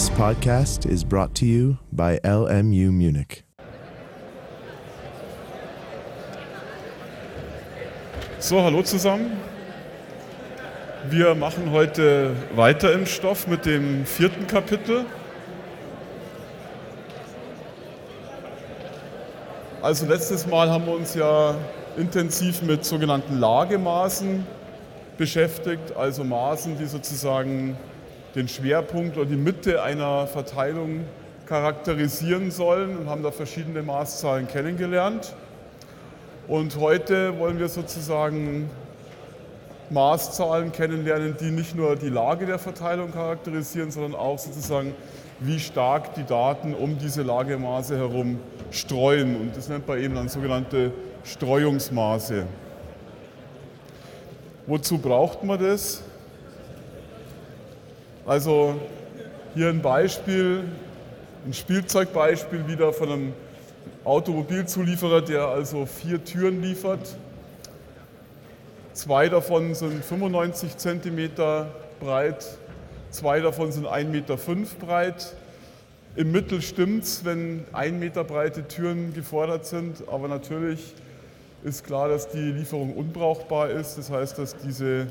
This podcast is brought to you by LMU Munich. So, hallo zusammen. Wir machen heute weiter im Stoff mit dem vierten Kapitel. Also letztes Mal haben wir uns ja intensiv mit sogenannten Lagemaßen beschäftigt, also Maßen, die sozusagen den Schwerpunkt oder die Mitte einer Verteilung charakterisieren sollen und haben da verschiedene Maßzahlen kennengelernt. Und heute wollen wir sozusagen Maßzahlen kennenlernen, die nicht nur die Lage der Verteilung charakterisieren, sondern auch sozusagen, wie stark die Daten um diese Lagemaße herum streuen. Und das nennt man eben dann sogenannte Streuungsmaße. Wozu braucht man das? Also hier ein Beispiel, ein Spielzeugbeispiel wieder von einem Automobilzulieferer, der also vier Türen liefert. Zwei davon sind 95 cm breit, zwei davon sind 1,5 Meter breit. Im Mittel stimmt es, wenn 1 Meter breite Türen gefordert sind, aber natürlich ist klar, dass die Lieferung unbrauchbar ist. Das heißt, dass diese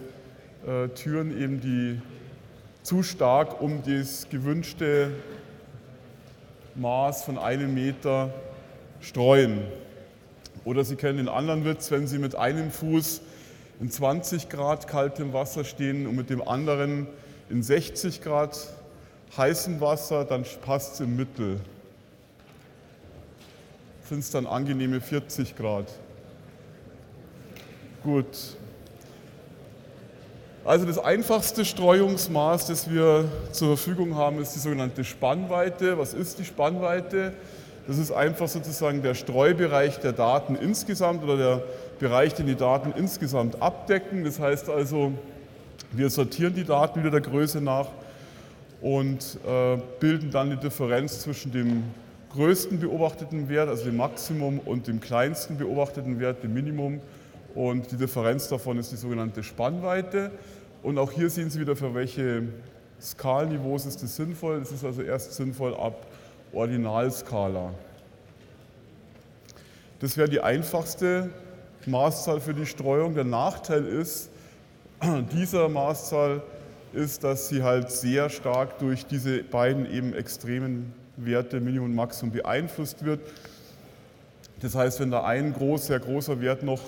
äh, Türen eben die zu stark um das gewünschte Maß von einem Meter streuen. Oder Sie kennen den anderen Witz, wenn Sie mit einem Fuß in 20 Grad kaltem Wasser stehen und mit dem anderen in 60 Grad heißem Wasser, dann passt es im Mittel. Sind es dann angenehme 40 Grad. Gut, also das einfachste Streuungsmaß, das wir zur Verfügung haben, ist die sogenannte Spannweite. Was ist die Spannweite? Das ist einfach sozusagen der Streubereich der Daten insgesamt oder der Bereich, den die Daten insgesamt abdecken. Das heißt also, wir sortieren die Daten wieder der Größe nach und äh, bilden dann die Differenz zwischen dem größten beobachteten Wert, also dem Maximum, und dem kleinsten beobachteten Wert, dem Minimum. Und die Differenz davon ist die sogenannte Spannweite. Und auch hier sehen Sie wieder, für welche Skalenniveaus ist das sinnvoll. Es ist also erst sinnvoll ab Ordinalskala. Das wäre die einfachste Maßzahl für die Streuung. Der Nachteil ist, dieser Maßzahl ist, dass sie halt sehr stark durch diese beiden eben extremen Werte Minimum und Maximum beeinflusst wird. Das heißt, wenn da ein groß, sehr großer Wert noch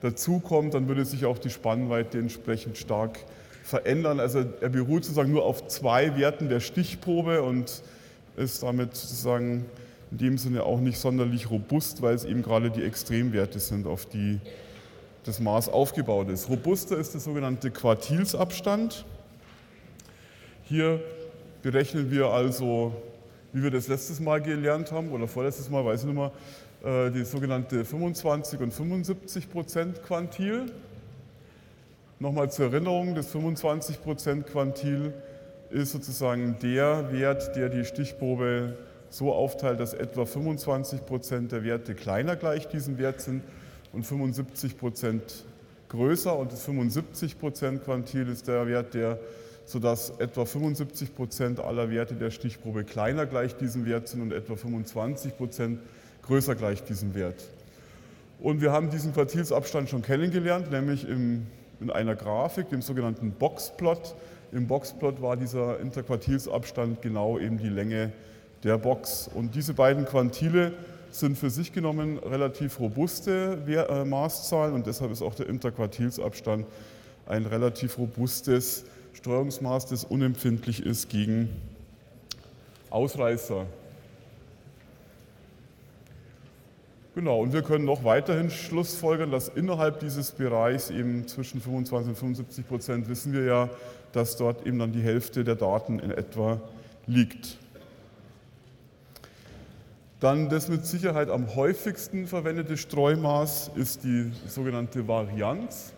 dazukommt, dann würde sich auch die Spannweite entsprechend stark verändern. Also er beruht sozusagen nur auf zwei Werten der Stichprobe und ist damit sozusagen in dem Sinne auch nicht sonderlich robust, weil es eben gerade die Extremwerte sind, auf die das Maß aufgebaut ist. Robuster ist der sogenannte Quartilsabstand. Hier berechnen wir also, wie wir das letztes Mal gelernt haben oder vorletztes Mal, weiß ich nicht mehr, die sogenannte 25 und 75 Prozent Quantil. Nochmal zur Erinnerung, das 25 Prozent Quantil ist sozusagen der Wert, der die Stichprobe so aufteilt, dass etwa 25 Prozent der Werte kleiner gleich diesem Wert sind und 75 Prozent größer. Und das 75 Prozent Quantil ist der Wert, der sodass etwa 75 Prozent aller Werte der Stichprobe kleiner gleich diesem Wert sind und etwa 25 Prozent größer gleich diesem Wert. Und wir haben diesen Quartilsabstand schon kennengelernt, nämlich im, in einer Grafik, dem sogenannten Boxplot. Im Boxplot war dieser Interquartilsabstand genau eben die Länge der Box. Und diese beiden Quantile sind für sich genommen relativ robuste äh, Maßzahlen und deshalb ist auch der Interquartilsabstand ein relativ robustes Streuungsmaß, das unempfindlich ist gegen Ausreißer. Genau, und wir können noch weiterhin schlussfolgern, dass innerhalb dieses Bereichs eben zwischen 25 und 75 Prozent wissen wir ja, dass dort eben dann die Hälfte der Daten in etwa liegt. Dann das mit Sicherheit am häufigsten verwendete Streumaß ist die sogenannte Varianz.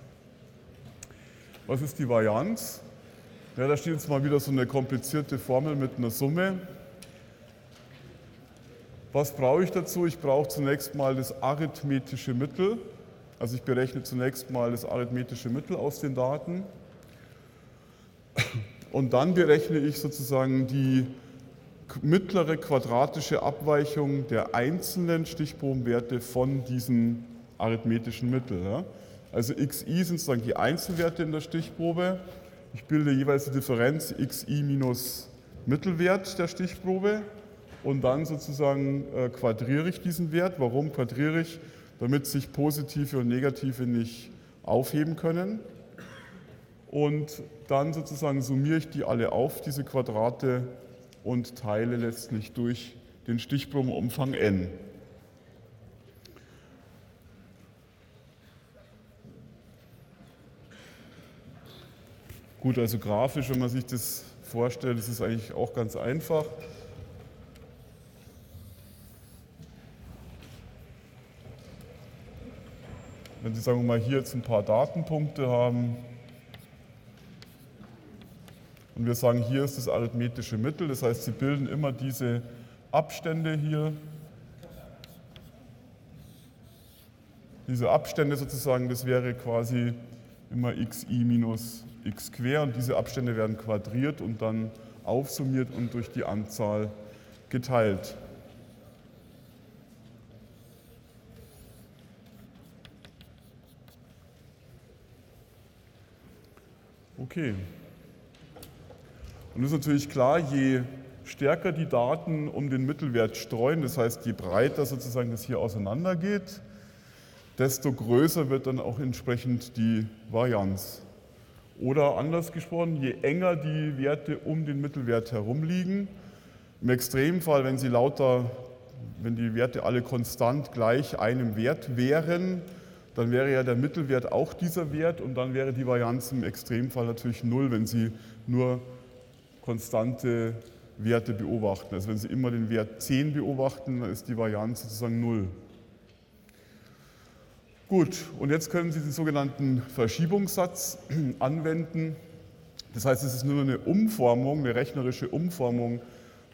Was ist die Varianz? Ja, da steht jetzt mal wieder so eine komplizierte Formel mit einer Summe. Was brauche ich dazu? Ich brauche zunächst mal das arithmetische Mittel. Also ich berechne zunächst mal das arithmetische Mittel aus den Daten. Und dann berechne ich sozusagen die mittlere quadratische Abweichung der einzelnen Stichprobenwerte von diesem arithmetischen Mittel. Also xi sind sozusagen die Einzelwerte in der Stichprobe. Ich bilde jeweils die Differenz xi minus Mittelwert der Stichprobe und dann sozusagen äh, quadriere ich diesen Wert. Warum quadriere ich? Damit sich positive und negative nicht aufheben können. Und dann sozusagen summiere ich die alle auf, diese Quadrate, und teile letztlich durch den Stichprobenumfang n. Gut, also grafisch, wenn man sich das vorstellt, ist es eigentlich auch ganz einfach. Wenn Sie, sagen wir mal, hier jetzt ein paar Datenpunkte haben und wir sagen, hier ist das arithmetische Mittel, das heißt, Sie bilden immer diese Abstände hier, diese Abstände sozusagen, das wäre quasi immer xi minus x quer und diese Abstände werden quadriert und dann aufsummiert und durch die Anzahl geteilt. Okay. Und es ist natürlich klar, je stärker die Daten um den Mittelwert streuen, das heißt, je breiter sozusagen das hier auseinandergeht, desto größer wird dann auch entsprechend die Varianz. Oder anders gesprochen, je enger die Werte um den Mittelwert herum liegen, im Extremfall, wenn sie lauter, wenn die Werte alle konstant gleich einem Wert wären, dann wäre ja der Mittelwert auch dieser Wert und dann wäre die Varianz im Extremfall natürlich null, wenn Sie nur konstante Werte beobachten. Also wenn Sie immer den Wert 10 beobachten, dann ist die Varianz sozusagen null. Gut, und jetzt können Sie den sogenannten Verschiebungssatz anwenden. Das heißt, es ist nur eine Umformung, eine rechnerische Umformung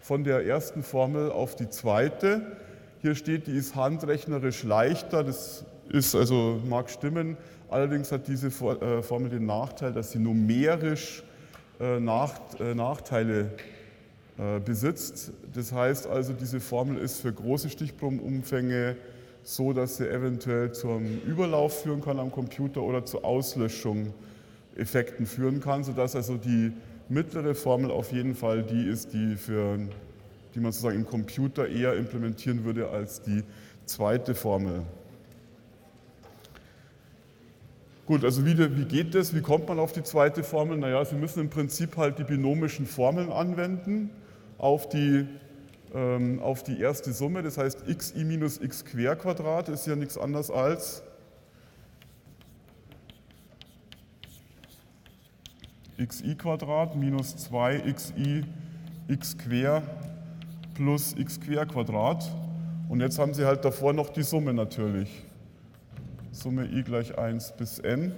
von der ersten Formel auf die zweite. Hier steht, die ist handrechnerisch leichter. Das ist also mag stimmen. Allerdings hat diese äh, Formel den Nachteil, dass sie numerisch äh, äh, Nachteile besitzt. Das heißt also, diese Formel ist für große Stichprobenumfänge so, dass sie eventuell zum Überlauf führen kann am Computer oder zu Auslöschung Effekten führen kann, sodass also die mittlere Formel auf jeden Fall die ist, die, für, die man sozusagen im Computer eher implementieren würde als die zweite Formel. Gut, also wie, wie, geht das? Wie kommt man auf die zweite Formel? Naja, Sie müssen im Prinzip halt die binomischen Formeln anwenden auf die ähm, auf die erste Summe. Das heißt, xi minus x quer Quadrat ist ja nichts anderes als xi Quadrat minus 2xi x quer plus x quer Quadrat. Und jetzt haben Sie halt davor noch die Summe natürlich. Summe i gleich 1 bis n.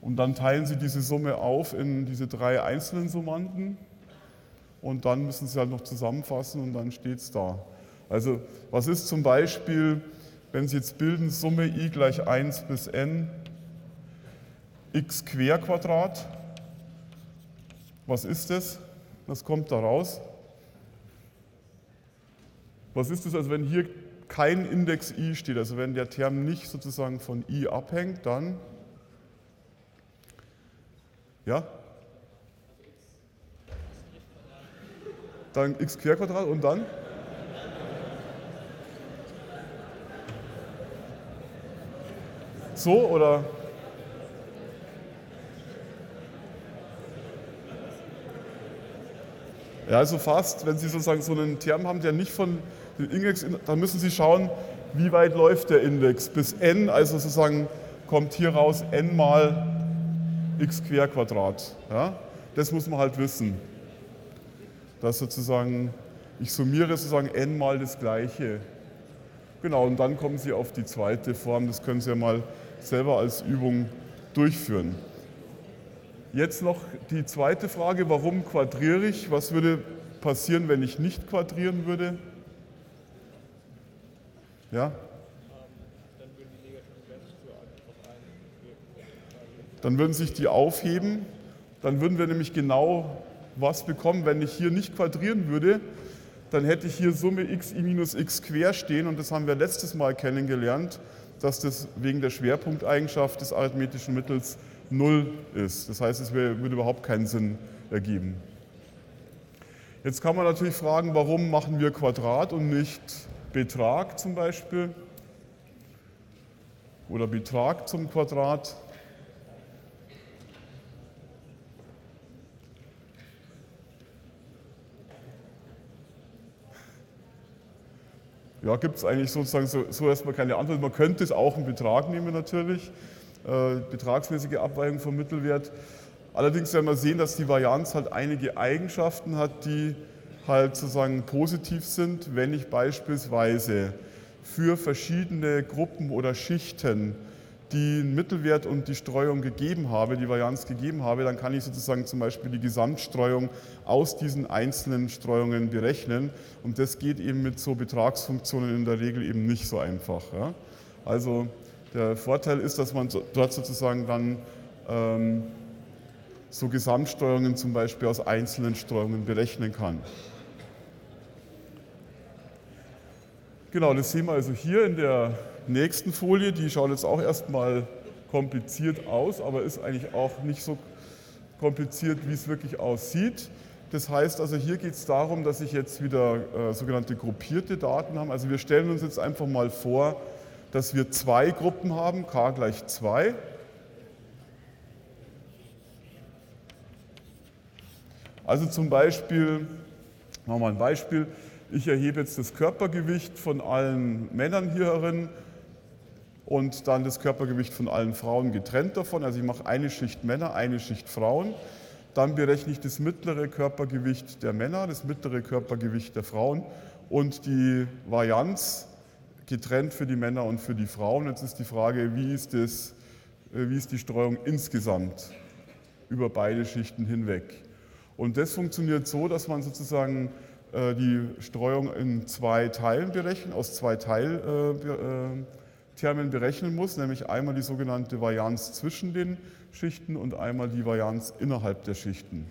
Und dann teilen Sie diese Summe auf in diese drei einzelnen Summanden und dann müssen Sie halt noch zusammenfassen und dann steht es da. Also was ist zum Beispiel, wenn Sie jetzt bilden Summe i gleich 1 bis n x quer Quadrat, was ist das? Was kommt da raus? Was ist das, also wenn hier kein Index i steht, also wenn der Term nicht sozusagen von i abhängt, dann ja? Dann x Querquadrat und dann? So oder? Ja, also fast, wenn Sie sozusagen so einen Term haben, der nicht von dem Index, dann müssen Sie schauen, wie weit läuft der Index. Bis n, also sozusagen kommt hier raus n mal x Querquadrat. Ja? Das muss man halt wissen. Dass sozusagen, ich summiere sozusagen n mal das Gleiche. Genau, und dann kommen Sie auf die zweite Form. Das können Sie ja mal selber als Übung durchführen. Jetzt noch die zweite Frage, warum quadriere ich? Was würde passieren, wenn ich nicht quadrieren würde? Ja? dann würden sich die aufheben. dann würden wir nämlich genau was bekommen, wenn ich hier nicht quadrieren würde, dann hätte ich hier Summe xi minus x quer stehen und das haben wir letztes Mal kennengelernt, dass das wegen der Schwerpunkteigenschaft des arithmetischen Mittels 0 ist. Das heißt, es würde überhaupt keinen Sinn ergeben. Jetzt kann man natürlich fragen, warum machen wir Quadrat und nicht Betrag zum Beispiel oder Betrag zum Quadrat. Ja, gibt es eigentlich sozusagen so, so, erstmal keine Antwort. Man könnte es auch einen Betrag nehmen natürlich, äh, betragsmäßige Abweichung vom Mittelwert. Allerdings werden wir sehen, dass die Varianz halt einige Eigenschaften hat, die halt sozusagen positiv sind, wenn ich beispielsweise für verschiedene Gruppen oder Schichten die Mittelwert und die Streuung gegeben habe, die Varianz gegeben habe, dann kann ich sozusagen zum Beispiel die Gesamtstreuung aus diesen einzelnen Streuungen berechnen. Und das geht eben mit so Betragsfunktionen in der Regel eben nicht so einfach. Ja. Also der Vorteil ist, dass man dort sozusagen dann ähm, so Gesamtstreuungen zum Beispiel aus einzelnen Streuungen berechnen kann. Genau, das sehen wir also hier in der nächsten Folie. Die schaut jetzt auch erstmal kompliziert aus, aber ist eigentlich auch nicht so kompliziert, wie es wirklich aussieht. Das heißt also, hier geht es darum, dass ich jetzt wieder äh, sogenannte gruppierte Daten habe. Also wir stellen uns jetzt einfach mal vor, dass wir zwei Gruppen haben, k gleich 2. Also zum Beispiel, machen wir mal ein Beispiel, ich erhebe jetzt das Körpergewicht von allen Männern hier und dann das Körpergewicht von allen Frauen getrennt davon. Also ich mache eine Schicht Männer, eine Schicht Frauen. Dann berechne ich das mittlere Körpergewicht der Männer, das mittlere Körpergewicht der Frauen und die Varianz getrennt für die Männer und für die Frauen. Jetzt ist die Frage, wie ist, das, äh, wie ist die Streuung insgesamt über beide Schichten hinweg? Und das funktioniert so, dass man sozusagen die Streuung in zwei Teilen berechnen, aus zwei Teiltermen berechnen muss, nämlich einmal die sogenannte Varianz zwischen den Schichten und einmal die Varianz innerhalb der Schichten.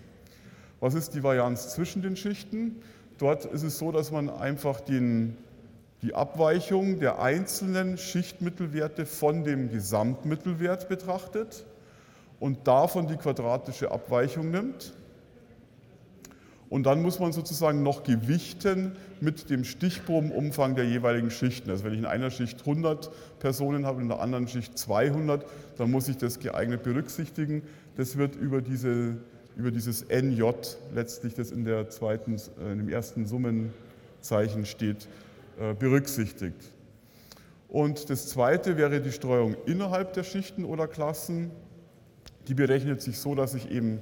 Was ist die Varianz zwischen den Schichten? Dort ist es so, dass man einfach den, die Abweichung der einzelnen Schichtmittelwerte von dem Gesamtmittelwert betrachtet und davon die quadratische Abweichung nimmt und dann muss man sozusagen noch gewichten mit dem Stichprobenumfang der jeweiligen Schichten. Also wenn ich in einer Schicht 100 Personen habe, in der anderen Schicht 200, dann muss ich das geeignet berücksichtigen. Das wird über, diese, über dieses NJ letztlich, das in, der zweiten, äh, in dem ersten Summenzeichen steht, äh, berücksichtigt. Und das zweite wäre die Streuung innerhalb der Schichten oder Klassen. Die berechnet sich so, dass ich eben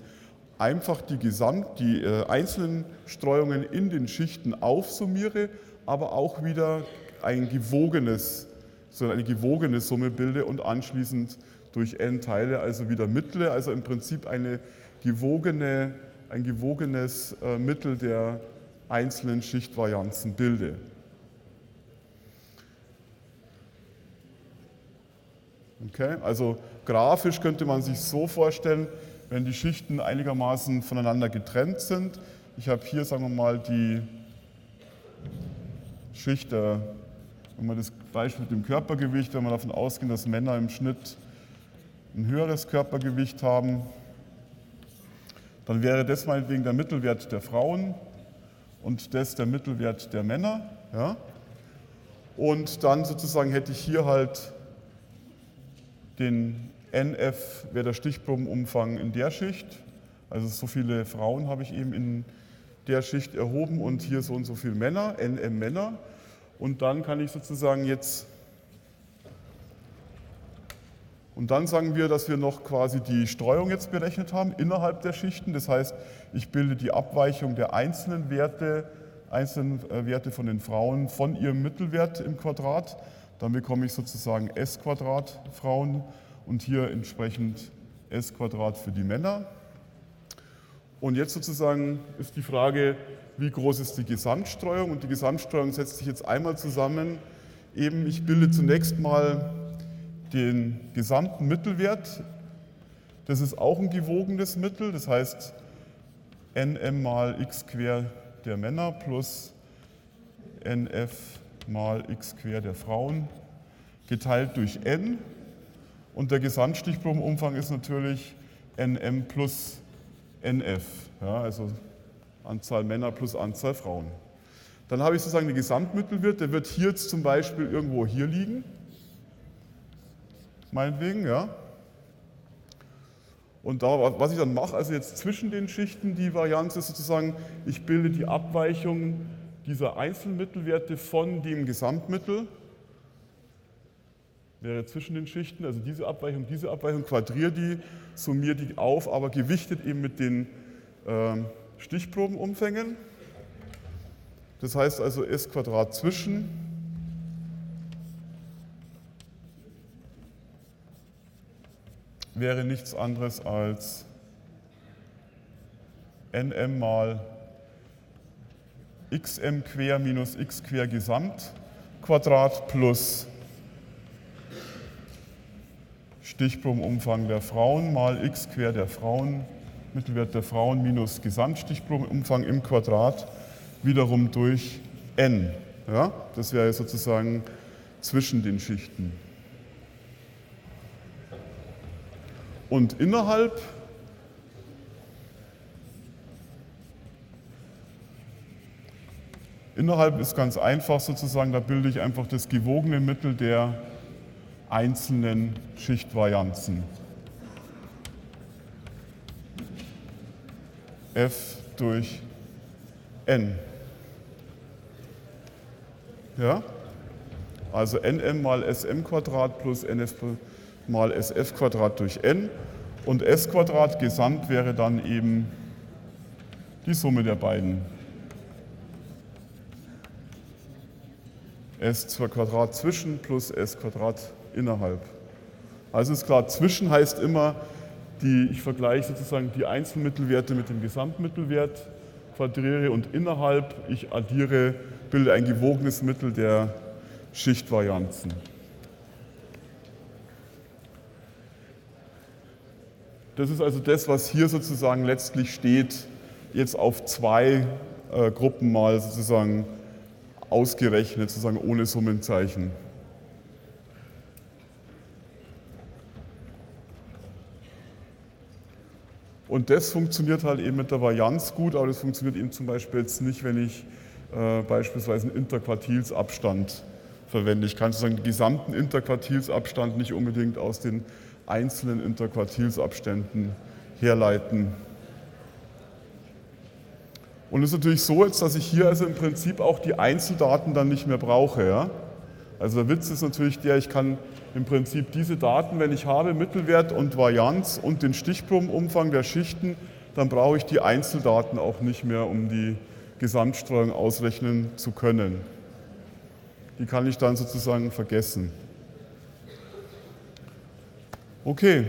einfach die, Gesamt, die äh, einzelnen Streuungen in den Schichten aufsummiere, aber auch wieder ein gewogenes, so eine gewogene Summe bilde und anschließend durch n Teile also wieder mittle, also im Prinzip eine gewogene, ein gewogenes äh, Mittel der einzelnen Schichtvarianzen bilde. Okay, also grafisch könnte man sich so vorstellen, wenn die Schichten einigermaßen voneinander getrennt sind. Ich habe hier, sagen wir mal, die Schicht, wenn man das Beispiel mit dem Körpergewicht, wenn wir davon ausgehen, dass Männer im Schnitt ein höheres Körpergewicht haben, dann wäre das meinetwegen der Mittelwert der Frauen und das der Mittelwert der Männer. Ja? Und dann sozusagen hätte ich hier halt den NF wäre der Stichprobenumfang in der Schicht. Also so viele Frauen habe ich eben in der Schicht erhoben und hier so und so viele Männer, NM Männer. Und dann kann ich sozusagen jetzt, und dann sagen wir, dass wir noch quasi die Streuung jetzt berechnet haben innerhalb der Schichten. Das heißt, ich bilde die Abweichung der einzelnen Werte, einzelnen äh, Werte von den Frauen von ihrem Mittelwert im Quadrat. Dann bekomme ich sozusagen S Quadrat Frauen und hier entsprechend S Quadrat für die Männer. Und jetzt sozusagen ist die Frage, wie groß ist die Gesamtstreuung? Und die Gesamtstreuung setzt sich jetzt einmal zusammen. Eben, ich bilde zunächst mal den gesamten Mittelwert Das ist auch ein gewogenes Mittel, das heißt nm mal x quer der Männer plus nf mal x quer der Frauen geteilt durch n. Und der Gesamtstichprobenumfang ist natürlich nm plus nf, ja, also Anzahl Männer plus Anzahl Frauen. Dann habe ich sozusagen den Gesamtmittelwert, der wird hier jetzt zum Beispiel irgendwo hier liegen, meinetwegen, ja. Und da, was ich dann mache, also jetzt zwischen den Schichten, die Varianz ist sozusagen, ich bilde die Abweichung dieser Einzelmittelwerte von dem Gesamtmittel, wäre zwischen den Schichten, also diese Abweichung, diese Abweichung, quadriere die, summiere die auf, aber gewichtet eben mit den äh, Stichprobenumfängen. Das heißt also s Quadrat zwischen wäre nichts anderes als nm mal xm quer minus x quer Gesamt Quadrat plus Stichprobenumfang der Frauen mal x quer der Frauen, Mittelwert der Frauen minus Gesamtstichprobenumfang im Quadrat, wiederum durch n. Ja, das wäre sozusagen zwischen den Schichten. Und innerhalb Innerhalb ist ganz einfach sozusagen, da bilde ich einfach das gewogene Mittel der einzelnen Schichtvarianzen. F durch n. Ja? Also nm mal sm Quadrat plus nf mal sf Quadrat durch n und s Quadrat gesamt wäre dann eben die Summe der beiden. s Quadrat zwischen plus s Quadrat innerhalb. Also ist klar, zwischen heißt immer, die, ich vergleiche sozusagen die Einzelmittelwerte mit dem Gesamtmittelwert, quadriere und innerhalb, ich addiere, bilde ein gewogenes Mittel der Schichtvarianzen. Das ist also das, was hier sozusagen letztlich steht, jetzt auf zwei äh, Gruppen mal sozusagen ausgerechnet, sozusagen ohne Summenzeichen. Und das funktioniert halt eben mit der Varianz gut, aber das funktioniert eben zum Beispiel jetzt nicht, wenn ich äh, beispielsweise einen Interquartilsabstand verwende. Ich kann sozusagen den gesamten Interquartilsabstand nicht unbedingt aus den einzelnen Interquartilsabständen herleiten. Und es ist natürlich so jetzt, dass ich hier also im Prinzip auch die Einzeldaten dann nicht mehr brauche. Ja? Also der Witz ist natürlich der, ich kann im Prinzip diese Daten, wenn ich habe, Mittelwert und Varianz und den Stichprobenumfang der Schichten, dann brauche ich die Einzeldaten auch nicht mehr, um die Gesamtstreuung ausrechnen zu können. Die kann ich dann sozusagen vergessen. Okay.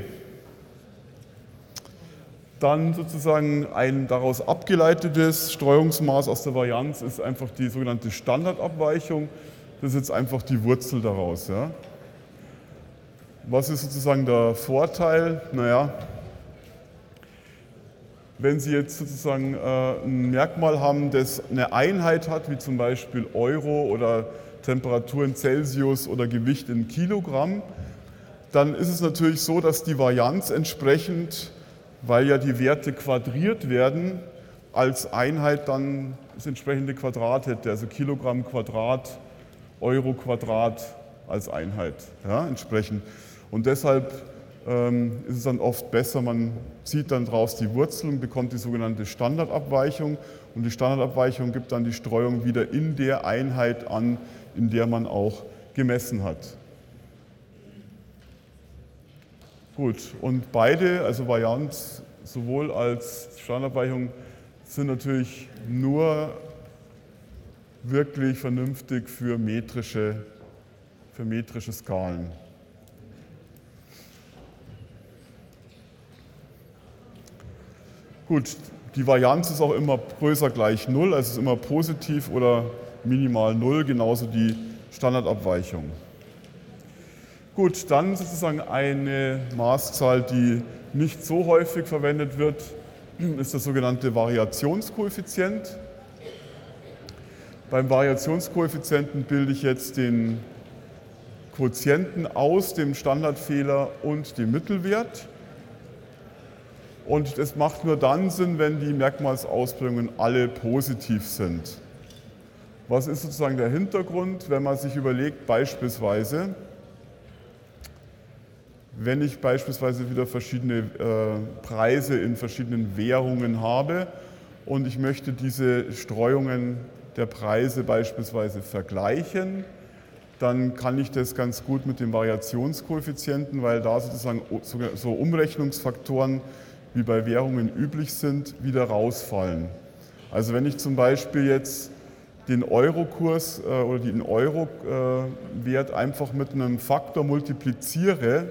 Dann sozusagen ein daraus abgeleitetes Streuungsmaß aus der Varianz ist einfach die sogenannte Standardabweichung. Das ist jetzt einfach die Wurzel daraus. Ja. Was ist sozusagen der Vorteil? Naja, wenn Sie jetzt sozusagen äh, ein Merkmal haben, das eine Einheit hat, wie zum Beispiel Euro oder Temperatur in Celsius oder Gewicht in Kilogramm, dann ist es natürlich so, dass die Varianz entsprechend, weil ja die Werte quadriert werden, als Einheit dann das entsprechende Quadrat hätte, also Kilogramm Quadrat, Euro Quadrat als Einheit ja, entsprechend. Und deshalb ähm, ist es dann oft besser, man zieht dann daraus die Wurzel und bekommt die sogenannte Standardabweichung. Und die Standardabweichung gibt dann die Streuung wieder in der Einheit an, in der man auch gemessen hat. Gut, und beide, also Varianz sowohl als Standardabweichung, sind natürlich nur wirklich vernünftig für metrische, für metrische Skalen. Gut, die Varianz ist auch immer größer gleich 0, also ist immer positiv oder minimal 0, genauso die Standardabweichung. Gut, dann sozusagen eine Maßzahl, die nicht so häufig verwendet wird, ist der sogenannte Variationskoeffizient. Beim Variationskoeffizienten bilde ich jetzt den Quotienten aus dem Standardfehler und dem Mittelwert. Und das macht nur dann Sinn, wenn die Merkmalsausprägungen alle positiv sind. Was ist sozusagen der Hintergrund, wenn man sich überlegt, beispielsweise, wenn ich beispielsweise wieder verschiedene äh, Preise in verschiedenen Währungen habe und ich möchte diese Streuungen der Preise beispielsweise vergleichen, dann kann ich das ganz gut mit dem Variationskoeffizienten, weil da sozusagen so Umrechnungsfaktoren wie bei Währungen üblich sind, wieder rausfallen. Also wenn ich zum Beispiel jetzt den Eurokurs äh, oder den Euro-Wert äh, einfach mit einem Faktor multipliziere,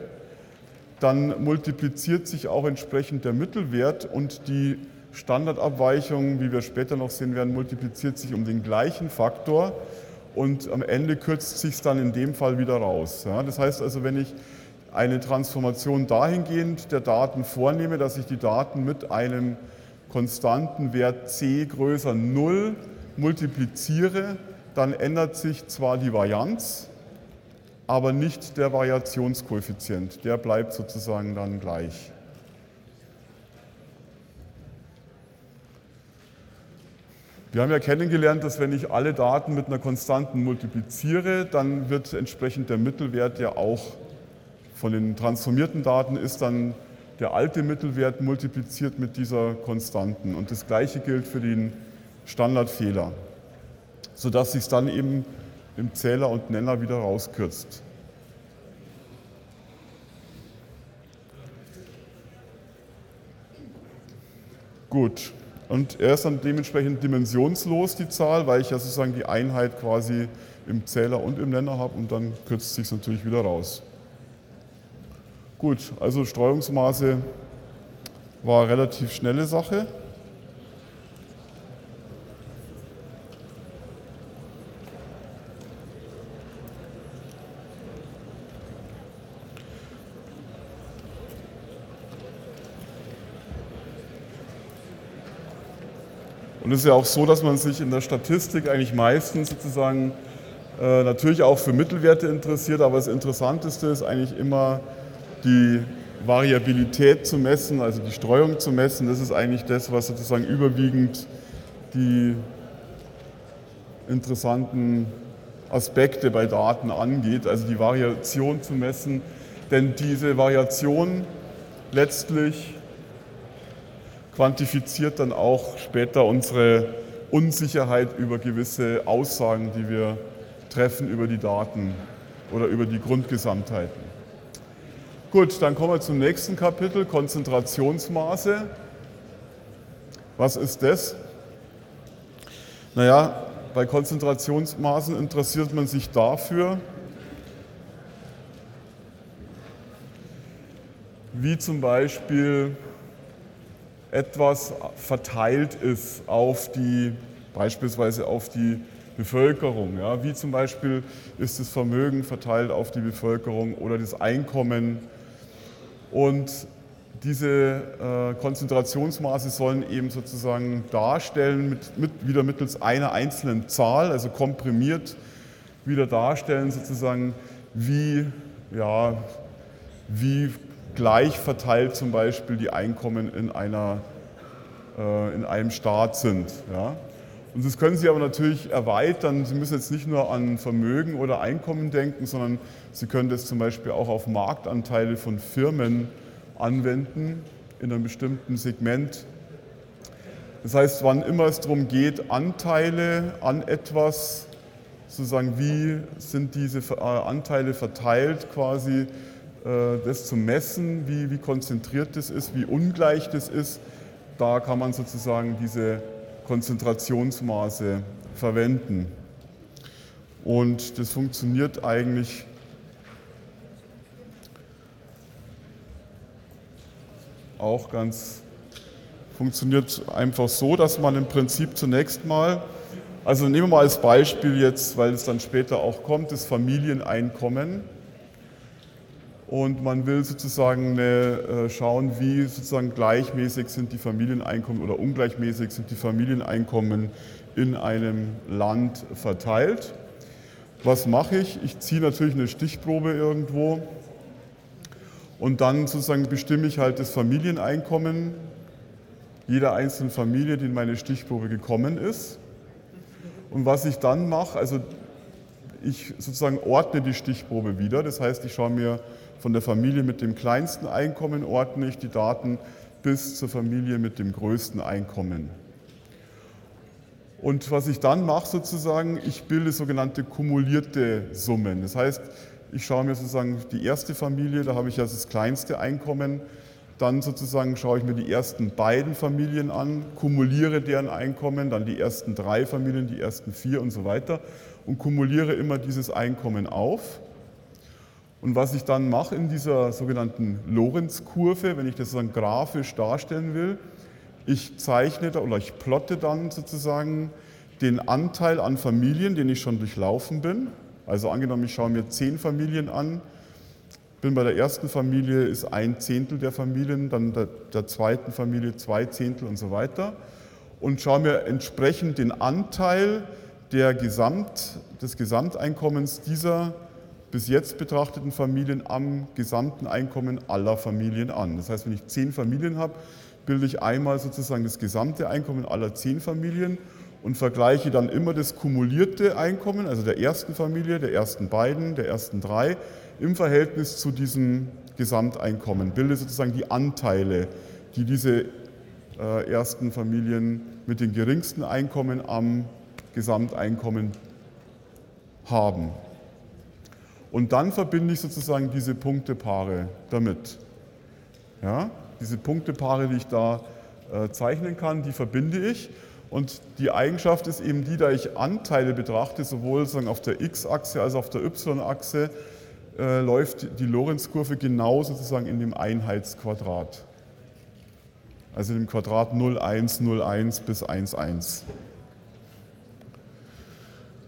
dann multipliziert sich auch entsprechend der Mittelwert und die Standardabweichung, wie wir später noch sehen werden, multipliziert sich um den gleichen Faktor und am Ende kürzt sich es dann in dem Fall wieder raus. Ja, das heißt also, wenn ich eine Transformation dahingehend der Daten vornehme, dass ich die Daten mit einem konstanten Wert c größer 0 multipliziere, dann ändert sich zwar die Varianz, aber nicht der Variationskoeffizient. Der bleibt sozusagen dann gleich. Wir haben ja kennengelernt, dass wenn ich alle Daten mit einer Konstanten multipliziere, dann wird entsprechend der Mittelwert ja auch von den transformierten Daten ist dann der alte Mittelwert multipliziert mit dieser Konstanten. Und das gleiche gilt für den Standardfehler, sodass sich es dann eben im Zähler und Nenner wieder rauskürzt. Gut, und er ist dann dementsprechend dimensionslos, die Zahl, weil ich ja sozusagen die Einheit quasi im Zähler und im Nenner habe und dann kürzt sich natürlich wieder raus. Gut, also Streuungsmaße war relativ schnelle Sache. Und es ist ja auch so, dass man sich in der Statistik eigentlich meistens sozusagen äh, natürlich auch für Mittelwerte interessiert, aber das Interessanteste ist eigentlich immer die Variabilität zu messen, also die Streuung zu messen. Das ist eigentlich das, was sozusagen überwiegend die interessanten Aspekte bei Daten angeht, also die Variation zu messen. Denn diese Variation letztlich quantifiziert dann auch später unsere Unsicherheit über gewisse Aussagen, die wir treffen über die Daten oder über die Grundgesamtheiten. Gut, dann kommen wir zum nächsten Kapitel, Konzentrationsmaße. Was ist das? Naja, bei Konzentrationsmaßen interessiert man sich dafür, wie zum Beispiel etwas verteilt ist auf die, beispielsweise auf die Bevölkerung. Ja, wie zum Beispiel ist das Vermögen verteilt auf die Bevölkerung oder das Einkommen. Und diese äh, Konzentrationsmaße sollen eben sozusagen darstellen, mit, mit, wieder mittels einer einzelnen Zahl, also komprimiert wieder darstellen, sozusagen, wie, ja, wie gleich verteilt zum Beispiel die Einkommen in, einer, äh, in einem Staat sind. Ja? Und das können Sie aber natürlich erweitern. Sie müssen jetzt nicht nur an Vermögen oder Einkommen denken, sondern Sie können das zum Beispiel auch auf Marktanteile von Firmen anwenden in einem bestimmten Segment. Das heißt, wann immer es darum geht, Anteile an etwas, sozusagen, wie sind diese äh, Anteile verteilt quasi, das zu messen, wie, wie konzentriert das ist, wie ungleich das ist, da kann man sozusagen diese Konzentrationsmaße verwenden. Und das funktioniert eigentlich auch ganz, funktioniert einfach so, dass man im Prinzip zunächst mal, also nehmen wir mal als Beispiel jetzt, weil es dann später auch kommt, das Familieneinkommen. Und man will sozusagen äh, schauen, wie sozusagen gleichmäßig sind die Familieneinkommen oder ungleichmäßig sind die Familieneinkommen in einem Land verteilt. Was mache ich? Ich ziehe natürlich eine Stichprobe irgendwo und dann sozusagen bestimme ich halt das Familieneinkommen jeder einzelnen Familie, die in meine Stichprobe gekommen ist. Und was ich dann mache, also ich sozusagen ordne die Stichprobe wieder. Das heißt, ich schaue mir von der Familie mit dem kleinsten Einkommen, ordne ich die Daten bis zur Familie mit dem größten Einkommen. Und was ich dann mache sozusagen, ich bilde sogenannte kumulierte Summen. Das heißt, ich schaue mir sozusagen die erste Familie, da habe ich ja das kleinste Einkommen, dann sozusagen schaue ich mir die ersten beiden Familien an, kumuliere deren Einkommen, dann die ersten drei Familien, die ersten vier und so weiter und kumuliere immer dieses Einkommen auf. Und was ich dann mache in dieser sogenannten Lorenz-Kurve, wenn ich das dann grafisch darstellen will, ich zeichne oder ich plotte dann sozusagen den Anteil an Familien, den ich schon durchlaufen bin. Also angenommen, ich schaue mir zehn Familien an, bin bei der ersten Familie ist ein Zehntel der Familien, dann der, der zweiten Familie zwei Zehntel und so weiter und schaue mir entsprechend den Anteil der Gesamt, des Gesamteinkommens dieser bis jetzt betrachteten Familien am gesamten Einkommen aller Familien an. Das heißt, wenn ich zehn Familien habe, bilde ich einmal sozusagen das gesamte Einkommen aller zehn Familien und vergleiche dann immer das kumulierte Einkommen, also der ersten Familie, der ersten beiden, der ersten drei, im Verhältnis zu diesem Gesamteinkommen, bilde sozusagen die Anteile, die diese äh, ersten Familien mit den geringsten Einkommen am Gesamteinkommen haben. Und dann verbinde ich sozusagen diese Punktepaare damit. Ja, diese Punktepaare, die ich da äh, zeichnen kann, die verbinde ich. Und die Eigenschaft ist eben die, da ich Anteile betrachte, sowohl sozusagen auf der x-Achse als auch auf der y-Achse, äh, läuft die Lorenzkurve genau sozusagen in dem Einheitsquadrat. Also in dem Quadrat 0, 1, 0, 1 bis 1, 1.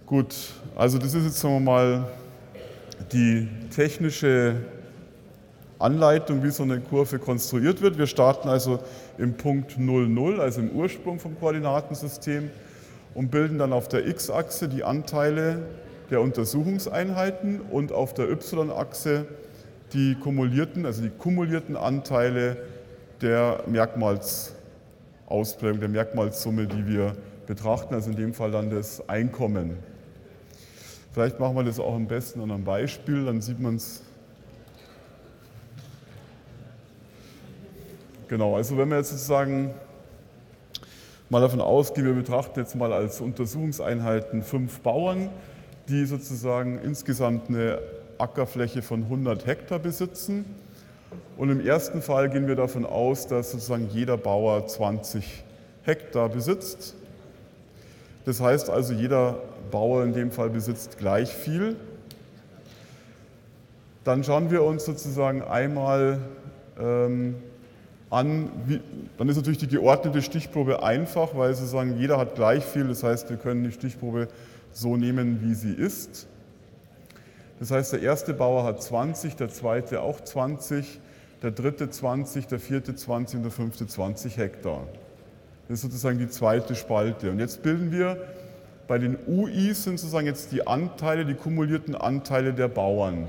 Gut, also das ist jetzt sagen wir mal die technische Anleitung, wie so eine Kurve konstruiert wird. Wir starten also im Punkt 0, 0, also im Ursprung vom Koordinatensystem und bilden dann auf der x-Achse die Anteile der Untersuchungseinheiten und auf der y-Achse die kumulierten, also die kumulierten Anteile der Merkmalsausprägung, der Merkmalssumme, die wir betrachten, also in dem Fall dann das Einkommen. Vielleicht machen wir das auch am besten an einem Beispiel, dann sieht man es. Genau, also wenn wir jetzt sozusagen mal davon ausgehen, wir betrachten jetzt mal als Untersuchungseinheiten fünf Bauern, die sozusagen insgesamt eine Ackerfläche von 100 Hektar besitzen. Und im ersten Fall gehen wir davon aus, dass sozusagen jeder Bauer 20 Hektar besitzt. Das heißt also, jeder Bauer in dem Fall besitzt gleich viel. Dann schauen wir uns sozusagen einmal ähm, an, wie, dann ist natürlich die geordnete Stichprobe einfach, weil sozusagen jeder hat gleich viel. Das heißt, wir können die Stichprobe so nehmen, wie sie ist. Das heißt, der erste Bauer hat 20, der zweite auch 20, der dritte 20, der vierte 20 und der fünfte 20 Hektar. Das ist sozusagen die zweite Spalte. Und jetzt bilden wir bei den UIs sind sozusagen jetzt die Anteile, die kumulierten Anteile der Bauern.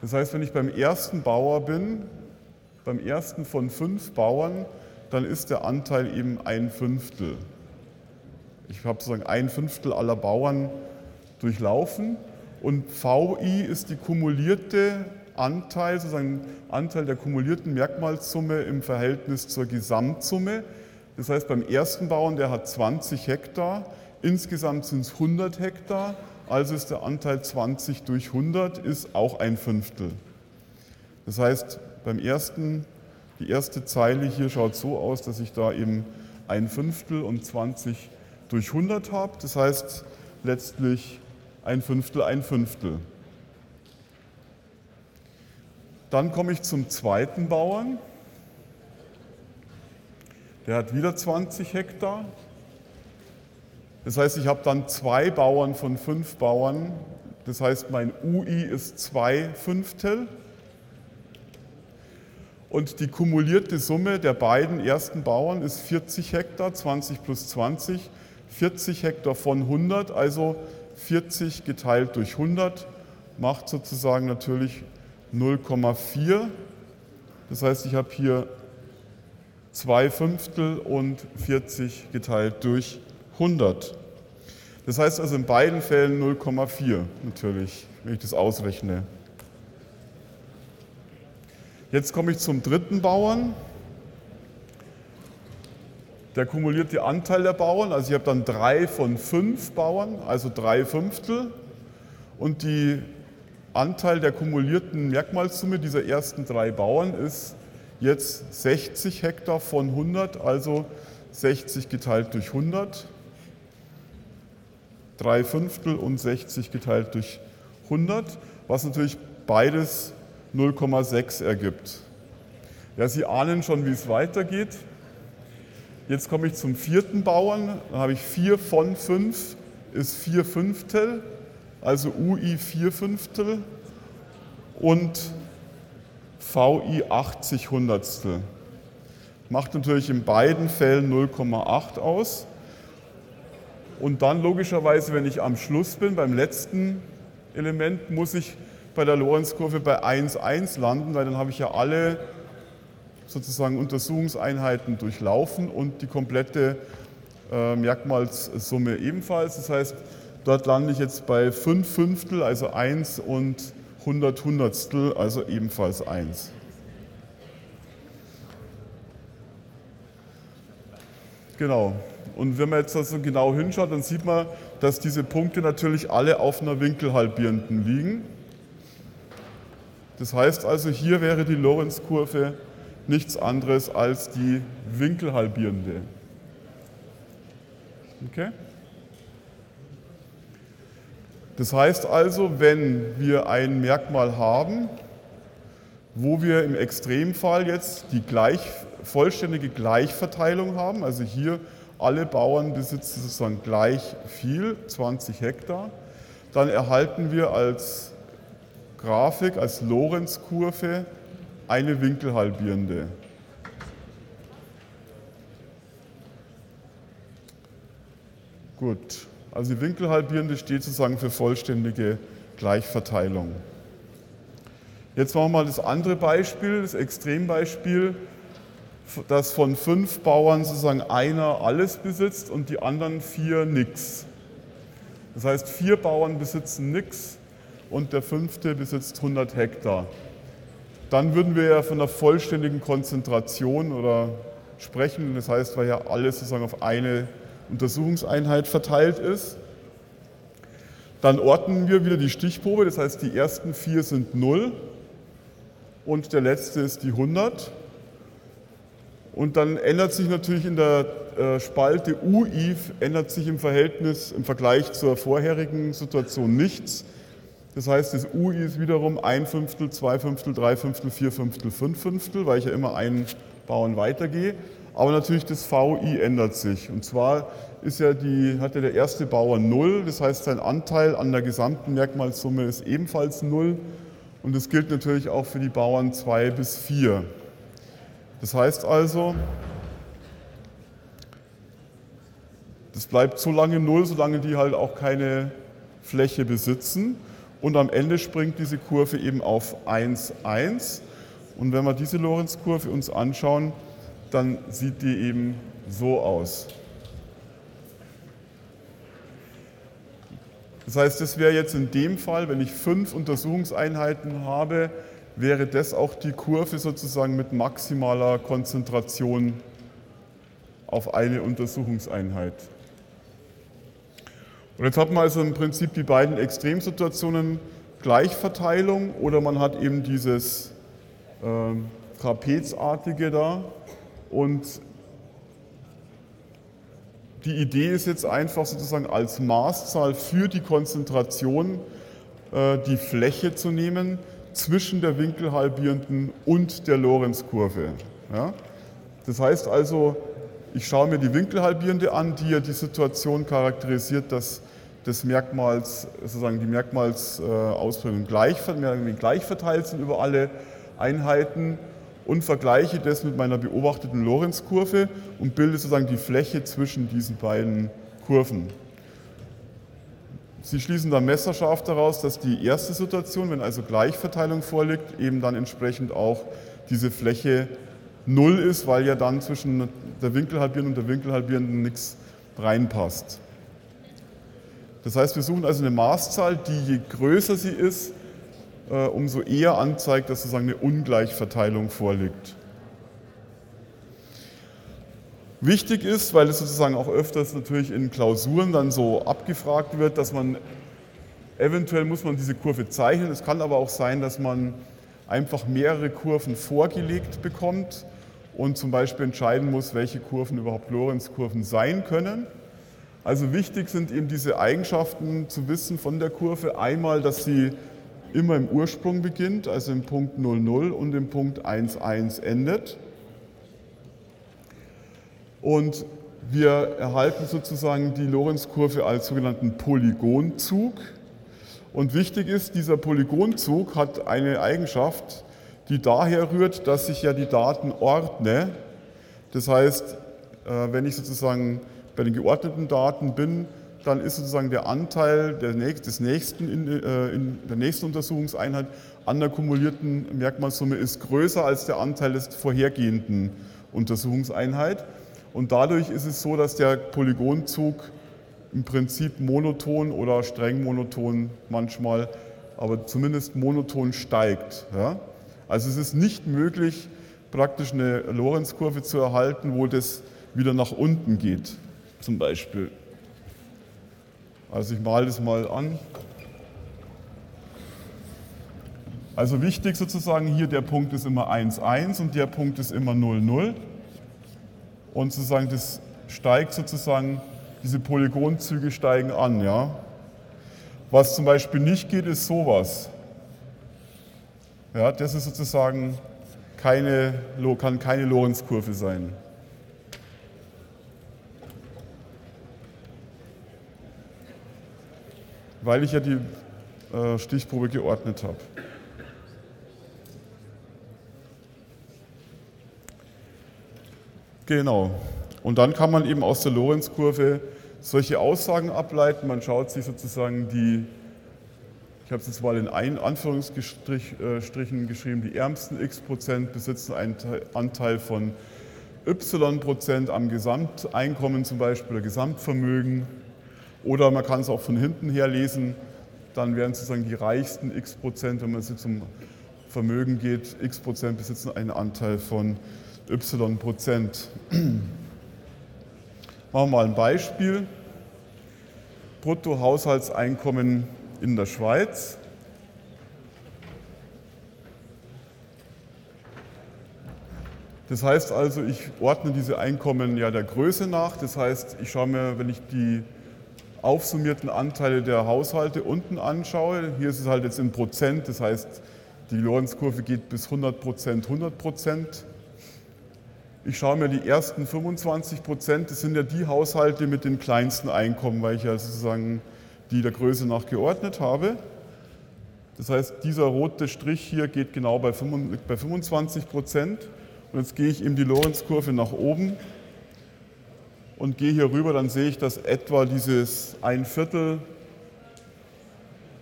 Das heißt, wenn ich beim ersten Bauer bin, beim ersten von fünf Bauern, dann ist der Anteil eben ein Fünftel. Ich habe sozusagen ein Fünftel aller Bauern durchlaufen und VI ist die kumulierte Anteil, sozusagen Anteil der kumulierten Merkmalssumme im Verhältnis zur Gesamtsumme. Das heißt, beim ersten Bauern, der hat 20 Hektar, insgesamt sind es 100 Hektar, also ist der Anteil 20 durch 100 ist auch ein Fünftel. Das heißt, beim ersten, die erste Zeile hier schaut so aus, dass ich da eben ein Fünftel und 20 durch 100 habe. Das heißt letztlich ein Fünftel, ein Fünftel. Dann komme ich zum zweiten Bauern. Der hat wieder 20 Hektar. Das heißt, ich habe dann zwei Bauern von fünf Bauern. Das heißt, mein UI ist zwei Fünftel. Und die kumulierte Summe der beiden ersten Bauern ist 40 Hektar, 20 plus 20, 40 Hektar von 100, also 40 geteilt durch 100 macht sozusagen natürlich 0,4. Das heißt, ich habe hier 2 Fünftel und 40 geteilt durch 100. Das heißt also in beiden Fällen 0,4 natürlich, wenn ich das ausrechne. Jetzt komme ich zum dritten Bauern. Der kumulierte Anteil der Bauern, also ich habe dann drei von fünf Bauern, also drei Fünftel. Und die Anteil der kumulierten Merkmalssumme dieser ersten drei Bauern ist jetzt 60 Hektar von 100, also 60 geteilt durch 100. 3 Fünftel und 60 geteilt durch 100, was natürlich beides 0,6 ergibt. Ja, Sie ahnen schon, wie es weitergeht. Jetzt komme ich zum vierten Bauern. Dann habe ich 4 von 5 ist 4 Fünftel, also UI 4 Fünftel und VI 80 Hundertstel. Macht natürlich in beiden Fällen 0,8 aus. Und dann logischerweise, wenn ich am Schluss bin, beim letzten Element, muss ich bei der Lorenzkurve bei 1,1 landen, weil dann habe ich ja alle sozusagen Untersuchungseinheiten durchlaufen und die komplette äh, Merkmalssumme ebenfalls. Das heißt, dort lande ich jetzt bei 5 Fünftel, also 1 und 100 Hundertstel, also ebenfalls 1. Genau. Und wenn man jetzt also genau hinschaut, dann sieht man, dass diese Punkte natürlich alle auf einer Winkelhalbierenden liegen. Das heißt also, hier wäre die Lorenzkurve nichts anderes als die Winkelhalbierende. Okay? Das heißt also, wenn wir ein Merkmal haben, wo wir im Extremfall jetzt die gleich, vollständige Gleichverteilung haben, also hier alle Bauern besitzen sozusagen gleich viel, 20 Hektar. Dann erhalten wir als Grafik, als Lorenzkurve eine winkelhalbierende. Gut, also die winkelhalbierende steht sozusagen für vollständige Gleichverteilung. Jetzt machen wir mal das andere Beispiel, das Extrembeispiel dass von fünf Bauern sozusagen einer alles besitzt und die anderen vier nichts. Das heißt, vier Bauern besitzen nichts und der fünfte besitzt 100 Hektar. Dann würden wir ja von einer vollständigen Konzentration oder sprechen. Das heißt, weil ja alles sozusagen auf eine Untersuchungseinheit verteilt ist. Dann ordnen wir wieder die Stichprobe. Das heißt, die ersten vier sind 0 und der letzte ist die 100. Und dann ändert sich natürlich in der äh, Spalte UI, ändert sich im Verhältnis, im Vergleich zur vorherigen Situation nichts. Das heißt, das UI ist wiederum ein Fünftel, zwei Fünftel, drei Fünftel, vier Fünftel, fünf Fünftel, weil ich ja immer einen Bauern weitergehe. Aber natürlich das VI ändert sich. Und zwar ist ja die, hat ja der erste Bauer 0, das heißt sein Anteil an der gesamten Merkmalssumme ist ebenfalls 0. Und das gilt natürlich auch für die Bauern 2 bis 4. Das heißt also, das bleibt so lange null, solange die halt auch keine Fläche besitzen. Und am Ende springt diese Kurve eben auf 1, 1. Und wenn wir diese Lorenzkurve uns anschauen, dann sieht die eben so aus. Das heißt, das wäre jetzt in dem Fall, wenn ich fünf Untersuchungseinheiten habe, wäre das auch die Kurve sozusagen mit maximaler Konzentration auf eine Untersuchungseinheit. Und jetzt hat man also im Prinzip die beiden Extremsituationen Gleichverteilung oder man hat eben dieses äh, Trapezartige da. Und die Idee ist jetzt einfach sozusagen als Maßzahl für die Konzentration äh, die Fläche zu nehmen, zwischen der Winkelhalbierenden und der Lorenzkurve. Ja? Das heißt also, ich schaue mir die Winkelhalbierende an, die ja die Situation charakterisiert, dass des Merkmals, sozusagen die Merkmalsausprägungen gleich, gleich verteilt sind über alle Einheiten. und vergleiche das mit meiner beobachteten Lorenzkurve und bilde sozusagen die Fläche zwischen diesen beiden Kurven. Sie schließen dann messerscharf daraus, dass die erste Situation, wenn also Gleichverteilung vorliegt, eben dann entsprechend auch diese Fläche null ist, weil ja dann zwischen der Winkelhalbierenden und der Winkelhalbierenden nichts reinpasst. Das heißt, wir suchen also eine Maßzahl, die je größer sie ist, äh, umso eher anzeigt, dass sozusagen eine Ungleichverteilung vorliegt. Wichtig ist, weil es sozusagen auch öfters natürlich in Klausuren dann so abgefragt wird, dass man eventuell muss man diese Kurve zeichnen. Es kann aber auch sein, dass man einfach mehrere Kurven vorgelegt bekommt und zum Beispiel entscheiden muss, welche Kurven überhaupt Lorenzkurven sein können. Also wichtig sind eben diese Eigenschaften zu wissen von der Kurve. Einmal, dass sie immer im Ursprung beginnt, also im Punkt 00 und im Punkt 11 endet. Und wir erhalten sozusagen die Lorenzkurve als sogenannten Polygonzug. Und wichtig ist, dieser Polygonzug hat eine Eigenschaft, die daher rührt, dass ich ja die Daten ordne. Das heißt, äh, wenn ich sozusagen bei den geordneten Daten bin, dann ist sozusagen der Anteil des nächsten in, äh, in der nächsten Untersuchungseinheit an der kumulierten Merkmalssumme ist größer als der Anteil des vorhergehenden Untersuchungseinheit. Und dadurch ist es so, dass der Polygonzug im Prinzip monoton oder streng monoton manchmal, aber zumindest monoton steigt. Ja? Also es ist nicht möglich, praktisch eine Lorenzkurve zu erhalten, wo das wieder nach unten geht, zum Beispiel. Also ich male das mal an. Also wichtig sozusagen hier, der Punkt ist immer 1, 1 und der Punkt ist immer 0, 0 und sozusagen das steigt sozusagen, diese Polygonzüge steigen an. Ja? Was zum Beispiel nicht geht, ist sowas. Ja, das ist sozusagen keine, kann keine Lorenzkurve sein. Weil ich ja die äh, Stichprobe geordnet habe. Genau. Und dann kann man eben aus der Lorenzkurve solche Aussagen ableiten. Man schaut sich sozusagen die, ich habe es jetzt mal in ein Anführungsstrichen geschrieben, die ärmsten x Prozent besitzen einen Anteil von y Prozent am Gesamteinkommen zum Beispiel oder Gesamtvermögen. Oder man kann es auch von hinten her lesen, dann wären sozusagen die reichsten x Prozent, wenn man jetzt zum Vermögen geht, x Prozent besitzen einen Anteil von y Prozent. Machen wir mal ein Beispiel. Bruttohaushaltseinkommen in der Schweiz. Das heißt also, ich ordne diese Einkommen ja der Größe nach. Das heißt, ich schaue mir, wenn ich die aufsummierten Anteile der Haushalte unten anschaue, hier ist es halt jetzt in Prozent, das heißt, die Lorenzkurve geht bis 100 Prozent, 100 Prozent. Ich schaue mir die ersten 25 Prozent, das sind ja die Haushalte mit den kleinsten Einkommen, weil ich ja sozusagen die der Größe nach geordnet habe. Das heißt, dieser rote Strich hier geht genau bei 25 Prozent. Und jetzt gehe ich eben die Lorenzkurve nach oben und gehe hier rüber, dann sehe ich, dass etwa dieses ein Viertel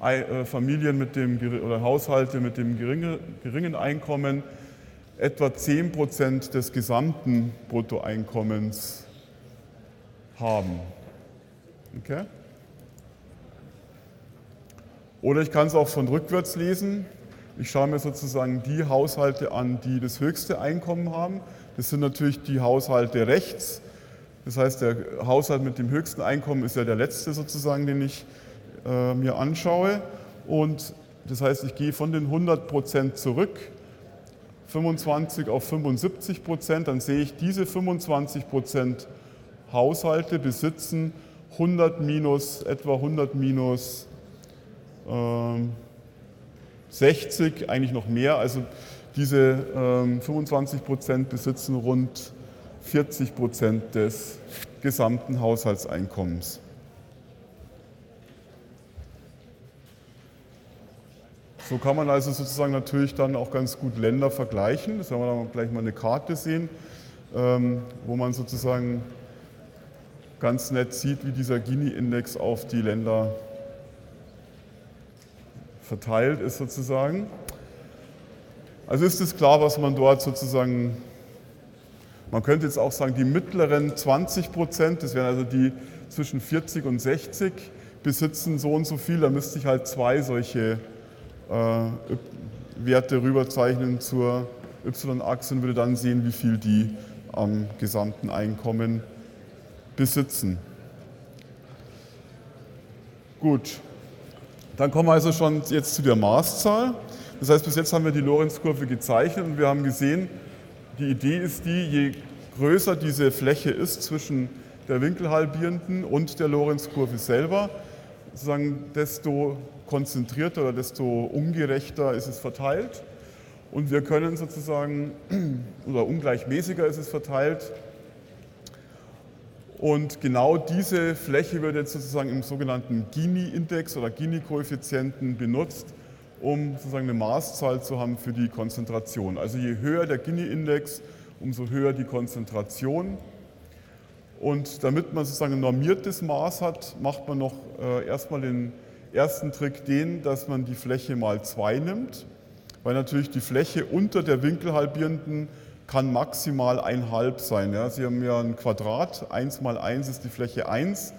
äh, Familien mit dem, oder Haushalte mit dem geringen Einkommen etwa 10 Prozent des gesamten Bruttoeinkommens haben. Okay? Oder ich kann es auch von rückwärts lesen. Ich schaue mir sozusagen die Haushalte an, die das höchste Einkommen haben. Das sind natürlich die Haushalte rechts. Das heißt, der Haushalt mit dem höchsten Einkommen ist ja der letzte sozusagen, den ich äh, mir anschaue. Und das heißt, ich gehe von den 100 Prozent zurück 25 auf 75 Prozent, dann sehe ich, diese 25 Prozent Haushalte besitzen 100 minus, etwa 100 minus äh, 60, eigentlich noch mehr. Also diese äh, 25 Prozent besitzen rund 40 Prozent des gesamten Haushaltseinkommens. So kann man also sozusagen natürlich dann auch ganz gut Länder vergleichen. Das werden wir dann gleich mal eine Karte sehen, ähm, wo man sozusagen ganz nett sieht, wie dieser Gini-Index auf die Länder verteilt ist sozusagen. Also ist es klar, was man dort sozusagen, man könnte jetzt auch sagen, die mittleren 20 Prozent, das wären also die zwischen 40 und 60, besitzen so und so viel, da müsste ich halt zwei solche Werte rüberzeichnen zur y-Achse und würde dann sehen, wie viel die am gesamten Einkommen besitzen. Gut, dann kommen wir also schon jetzt zu der Maßzahl. Das heißt, bis jetzt haben wir die Lorenzkurve gezeichnet und wir haben gesehen, die Idee ist die, je größer diese Fläche ist zwischen der Winkelhalbierenden und der Lorenzkurve selber, sozusagen desto konzentrierter oder desto ungerechter ist es verteilt. Und wir können sozusagen, oder ungleichmäßiger ist es verteilt. Und genau diese Fläche wird jetzt sozusagen im sogenannten Gini-Index oder Gini-Koeffizienten benutzt, um sozusagen eine Maßzahl zu haben für die Konzentration. Also je höher der Gini-Index, umso höher die Konzentration. Und damit man sozusagen ein normiertes Maß hat, macht man noch äh, erstmal den ersten Trick den, dass man die Fläche mal 2 nimmt, weil natürlich die Fläche unter der Winkelhalbierenden kann maximal ein halb sein. Ja. Sie haben ja ein Quadrat, 1 mal 1 ist die Fläche 1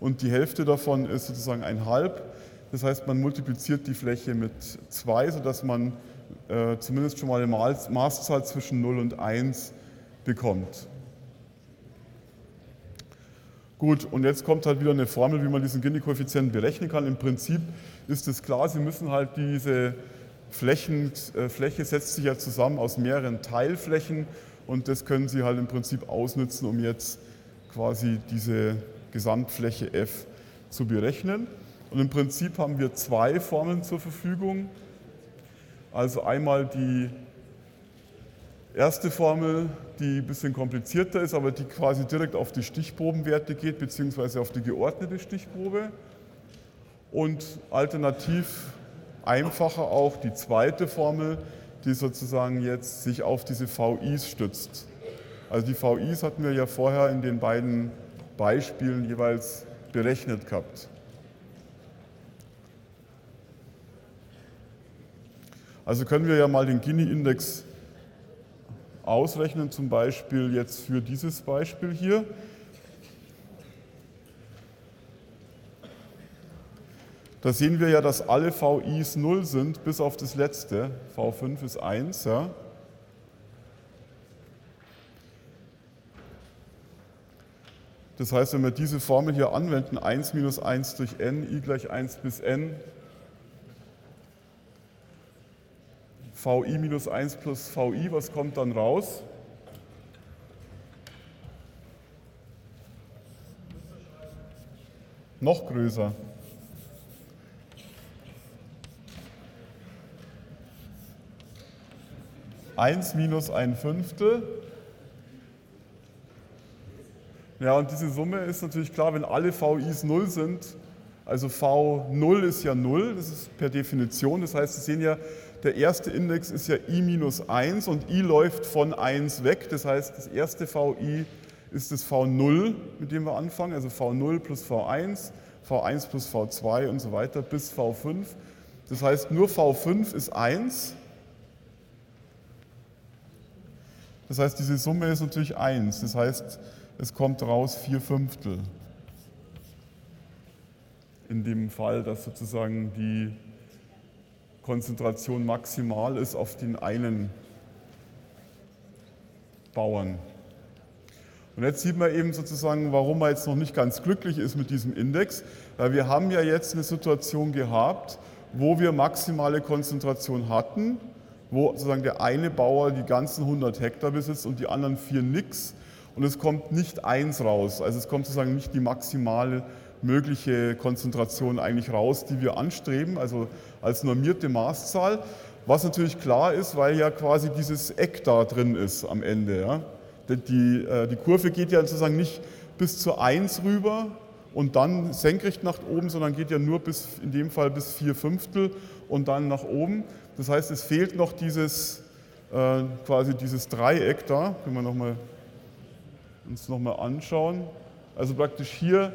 und die Hälfte davon ist sozusagen ein halb. Das heißt, man multipliziert die Fläche mit 2, sodass man äh, zumindest schon mal eine Maßzahl zwischen 0 und 1 bekommt. Gut, und jetzt kommt halt wieder eine Formel, wie man diesen Gini-Koeffizienten berechnen kann. Im Prinzip ist es klar, Sie müssen halt diese Flächen, äh, Fläche setzt sich ja zusammen aus mehreren Teilflächen und das können Sie halt im Prinzip ausnutzen, um jetzt quasi diese Gesamtfläche f zu berechnen. Und im Prinzip haben wir zwei Formeln zur Verfügung. Also einmal die erste Formel, die ein bisschen komplizierter ist, aber die quasi direkt auf die Stichprobenwerte geht, beziehungsweise auf die geordnete Stichprobe. Und alternativ einfacher auch die zweite Formel, die sozusagen jetzt sich auf diese VIs stützt. Also die VIs hatten wir ja vorher in den beiden Beispielen jeweils berechnet gehabt. Also können wir ja mal den Gini-Index ausrechnen, zum Beispiel jetzt für dieses Beispiel hier. Da sehen wir ja, dass alle VIs 0 sind, bis auf das letzte. V5 ist 1. Ja. Das heißt, wenn wir diese Formel hier anwenden, 1 minus 1 durch n, i gleich 1 bis n, VI minus 1 plus VI, was kommt dann raus? Noch größer. Eins minus ein Fünftel. Ja, und diese Summe ist natürlich klar, wenn alle VIs 0 sind, also V0 ist ja 0, das ist per Definition, das heißt, Sie sehen ja, der erste Index ist ja i minus 1 und i läuft von 1 weg. Das heißt, das erste VI ist das V0, mit dem wir anfangen, also V0 plus V1, V1 plus V2 und so weiter bis V5. Das heißt, nur V5 ist 1. Das heißt, diese Summe ist natürlich 1. Das heißt, es kommt raus 4 Fünftel. In dem Fall, dass sozusagen die Konzentration maximal ist auf den einen Bauern. Und jetzt sieht man eben sozusagen, warum man jetzt noch nicht ganz glücklich ist mit diesem Index, weil wir haben ja jetzt eine Situation gehabt, wo wir maximale Konzentration hatten, wo sozusagen der eine Bauer die ganzen 100 Hektar besitzt und die anderen vier nix und es kommt nicht eins raus, also es kommt sozusagen nicht die maximale mögliche Konzentration eigentlich raus, die wir anstreben, also als normierte Maßzahl. Was natürlich klar ist, weil ja quasi dieses Eck da drin ist am Ende. Ja. Die, äh, die Kurve geht ja sozusagen nicht bis zur 1 rüber und dann senkrecht nach oben, sondern geht ja nur bis, in dem Fall bis 4 Fünftel und dann nach oben. Das heißt, es fehlt noch dieses, äh, quasi dieses Dreieck da, können wir noch mal, uns nochmal anschauen. Also praktisch hier,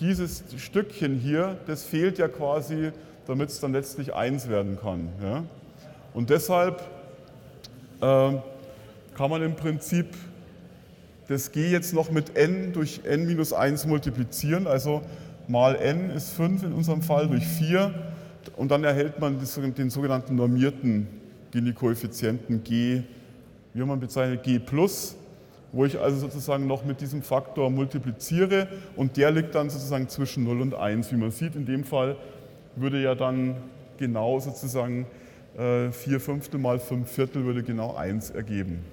dieses Stückchen hier, das fehlt ja quasi, damit es dann letztlich 1 werden kann. Ja? Und deshalb äh, kann man im Prinzip das g jetzt noch mit n durch n minus 1 multiplizieren. Also mal n ist 5 in unserem Fall durch 4 und dann erhält man den sogenannten normierten Gini-Koeffizienten g, wie man bezeichnet, g plus, wo ich also sozusagen noch mit diesem Faktor multipliziere und der liegt dann sozusagen zwischen 0 und 1. Wie man sieht, in dem Fall würde ja dann genau sozusagen 4 äh, Fünftel mal 5 Viertel würde genau 1 ergeben.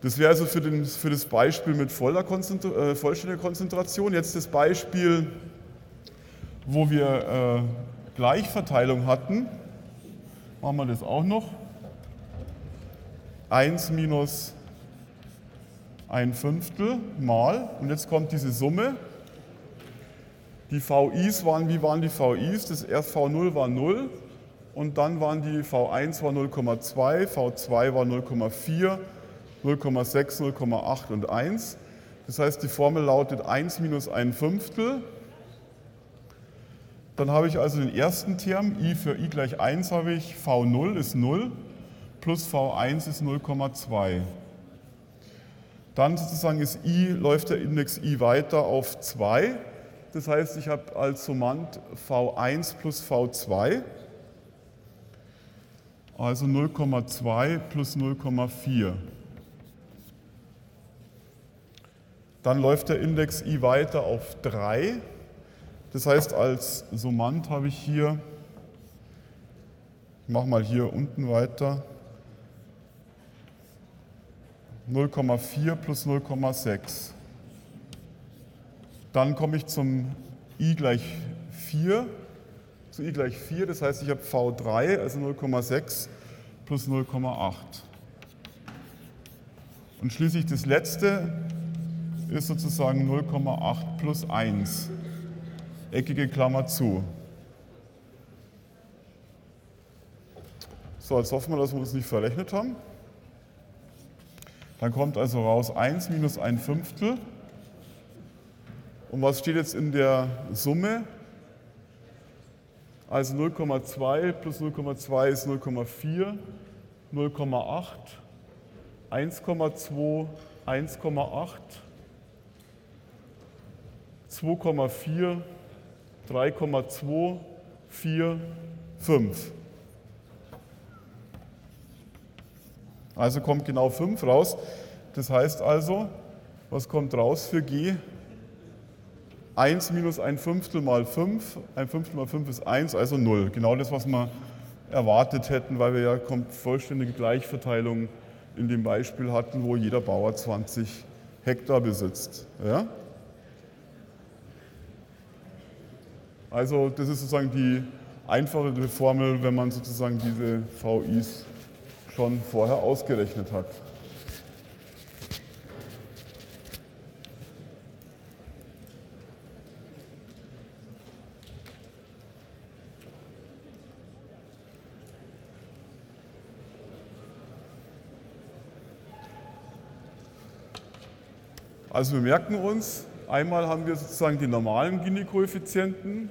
Das wäre also für, den, für, das Beispiel mit voller Konzentra äh, vollständiger Konzentration. Jetzt das Beispiel, wo wir äh, Gleichverteilung hatten. Machen wir das auch noch. 1 minus ein Fünftel mal, und jetzt kommt diese Summe. Die VIs waren, wie waren die VIs? Das erst V0 war 0 und dann waren die V1 war 0,2, V2 war 0,4 0,6, 0,8 und 1. Das heißt, die Formel lautet 1 minus ein Fünftel. Dann habe ich also den ersten Term, i für i gleich 1 habe ich, v0 ist 0 plus v1 ist 0,2. Dann sozusagen ist i, läuft der Index i weiter auf 2. Das heißt, ich habe als Summand v1 plus v2, also 0,2 plus 0,4. Dann läuft der Index i weiter auf 3. Das heißt, als Summand habe ich hier, ich mache mal hier unten weiter, 0,4 plus 0,6. Dann komme ich zum i gleich 4, zu i gleich 4, das heißt, ich habe v3, also 0,6 plus 0,8. Und schließlich das letzte, ist sozusagen 0,8 plus 1, eckige Klammer zu. So, jetzt hoffen wir, dass wir uns nicht verrechnet haben. Dann kommt also raus 1 minus ein Fünftel. Und was steht jetzt in der Summe? Also 0,2 plus 0,2 ist 0,4, 0,8, 1,2, 1,8, 2,4, 3,2, 4, 5. Also kommt genau 5 raus. Das heißt also, was kommt raus für G? 1 minus ein Fünftel mal 5. Ein Fünftel mal 5 ist 1, also 0. Genau das, was wir erwartet hätten, weil wir ja vollständige Gleichverteilung in dem Beispiel hatten, wo jeder Bauer 20 Hektar besitzt. Ja? Also das ist sozusagen die einfachere Formel, wenn man sozusagen diese VIs schon vorher ausgerechnet hat. Also wir merken uns, Einmal haben wir sozusagen die normalen Gini-Koeffizienten.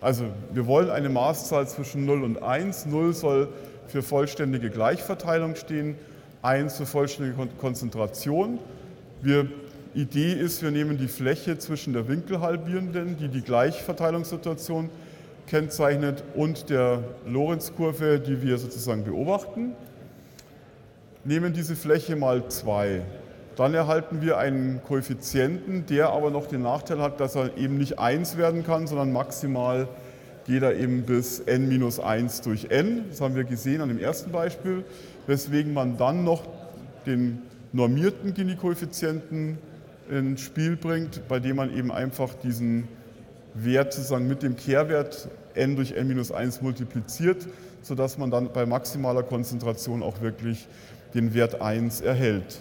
Also wir wollen eine Maßzahl zwischen 0 und 1. 0 soll für vollständige Gleichverteilung stehen, eins für vollständige Konzentration. Wir, Idee ist, wir nehmen die Fläche zwischen der Winkelhalbierenden, die die Gleichverteilungssituation kennzeichnet, und der Lorenzkurve, die wir sozusagen beobachten, nehmen diese Fläche mal 2. Dann erhalten wir einen Koeffizienten, der aber noch den Nachteil hat, dass er eben nicht 1 werden kann, sondern maximal 1 geht jeder eben bis n minus 1 durch n. Das haben wir gesehen an dem ersten Beispiel, weswegen man dann noch den normierten Gini-Koeffizienten ins Spiel bringt, bei dem man eben einfach diesen Wert sozusagen mit dem Kehrwert n durch n minus 1 multipliziert, sodass man dann bei maximaler Konzentration auch wirklich den Wert 1 erhält.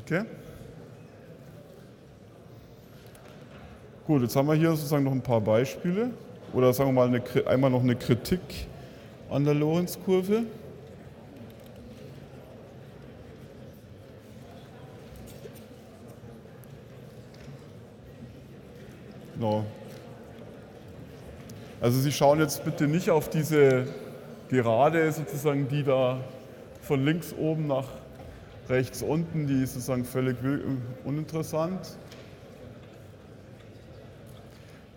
Okay? Gut, jetzt haben wir hier sozusagen noch ein paar Beispiele oder sagen wir mal eine, einmal noch eine Kritik an der Lorentzkurve. Genau. Also Sie schauen jetzt bitte nicht auf diese Gerade sozusagen, die da von links oben nach rechts unten, die ist sozusagen völlig uninteressant.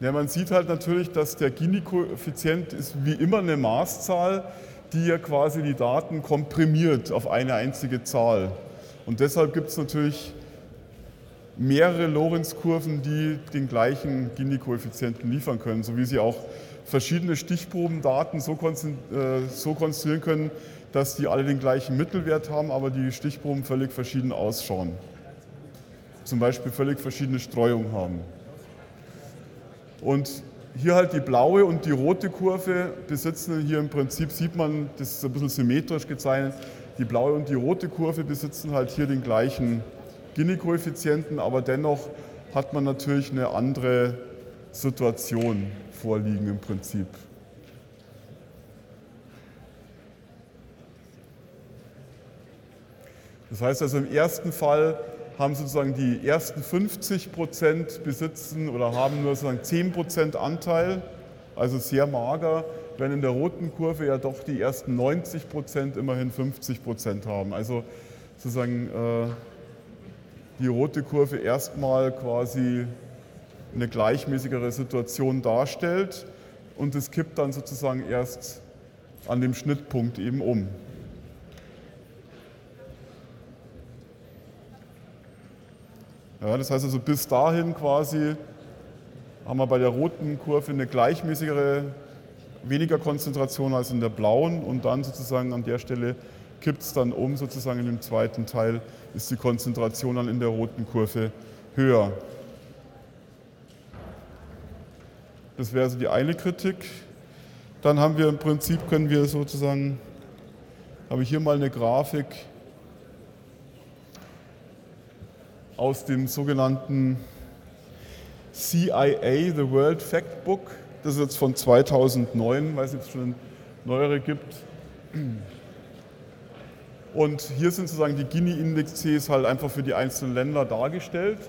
Ja, man sieht halt natürlich, dass der Gini-Koeffizient ist wie immer eine Maßzahl, die ja quasi die Daten komprimiert auf eine einzige Zahl. Und deshalb gibt es natürlich mehrere Lorenz-Kurven, die den gleichen Gini-Koeffizienten liefern können, so wie sie auch verschiedene Stichprobendaten so, äh, so konstruieren können, dass die alle den gleichen Mittelwert haben, aber die Stichproben völlig verschieden ausschauen. Zum Beispiel völlig verschiedene Streuung haben. Und hier halt die blaue und die rote Kurve besitzen hier im Prinzip, sieht man, das ist ein bisschen symmetrisch gezeichnet, die blaue und die rote Kurve besitzen halt hier den gleichen Gini-Koeffizienten, aber dennoch hat man natürlich eine andere Situation vorliegen im Prinzip. Das heißt also im ersten Fall haben sozusagen die ersten 50 Prozent besitzen oder haben nur sozusagen 10 Prozent Anteil, also sehr mager, wenn in der roten Kurve ja doch die ersten 90 Prozent immerhin 50 Prozent haben. Also sozusagen äh, die rote Kurve erstmal quasi eine gleichmäßigere Situation darstellt und es kippt dann sozusagen erst an dem Schnittpunkt eben um. Ja, das heißt also bis dahin quasi haben wir bei der roten Kurve eine gleichmäßigere, weniger Konzentration als in der blauen und dann sozusagen an der Stelle kippt es dann um, sozusagen in dem zweiten Teil ist die Konzentration dann in der roten Kurve höher. Das wäre also die eine Kritik. Dann haben wir im Prinzip, können wir sozusagen, habe ich hier mal eine Grafik aus dem sogenannten CIA, The World Factbook. Das ist jetzt von 2009, weil es jetzt schon neuere gibt. Und hier sind sozusagen die Gini-Indexes halt einfach für die einzelnen Länder dargestellt.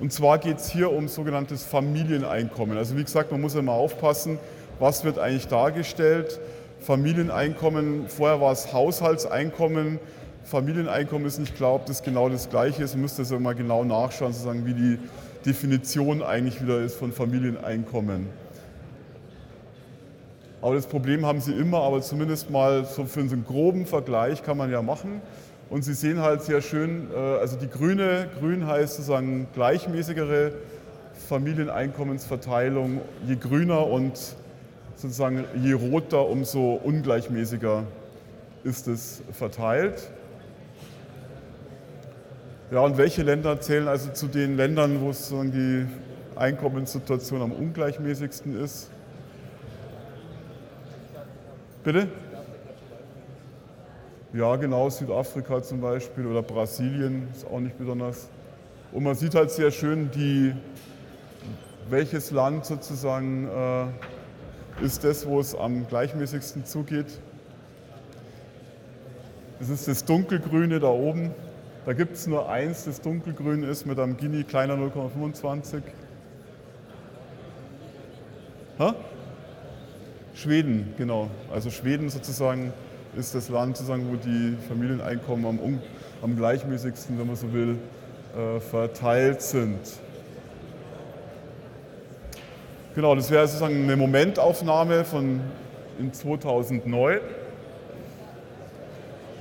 Und zwar geht es hier um sogenanntes Familieneinkommen. Also wie gesagt, man muss immer aufpassen, was wird eigentlich dargestellt. Familieneinkommen, vorher war es Haushaltseinkommen, Familieneinkommen ist nicht klar, ob das genau das gleiche ist. Man müsste also mal genau nachschauen, sozusagen, wie die Definition eigentlich wieder ist von Familieneinkommen. Aber das Problem haben Sie immer, aber zumindest mal so für einen groben Vergleich kann man ja machen. Und Sie sehen halt sehr schön, äh, also die grüne, grün heißt sozusagen gleichmäßigere Familieneinkommensverteilung. Je grüner und sozusagen je roter, umso ungleichmäßiger ist es verteilt. Ja, und welche Länder zählen also zu den Ländern, wo sozusagen die Einkommenssituation am ungleichmäßigsten ist? Bitte? Ja, genau, Südafrika zum Beispiel oder Brasilien ist auch nicht besonders. Und man sieht halt sehr schön, die, welches Land sozusagen äh, ist das, wo es am gleichmäßigsten zugeht. Das ist das dunkelgrüne da oben. Da gibt es nur eins, das dunkelgrün ist mit einem Gini kleiner 0,25. Schweden, genau. Also Schweden sozusagen ist das Land, sozusagen, wo die Familieneinkommen am, am gleichmäßigsten, wenn man so will, äh, verteilt sind. Genau, das wäre sozusagen eine Momentaufnahme von in 2009.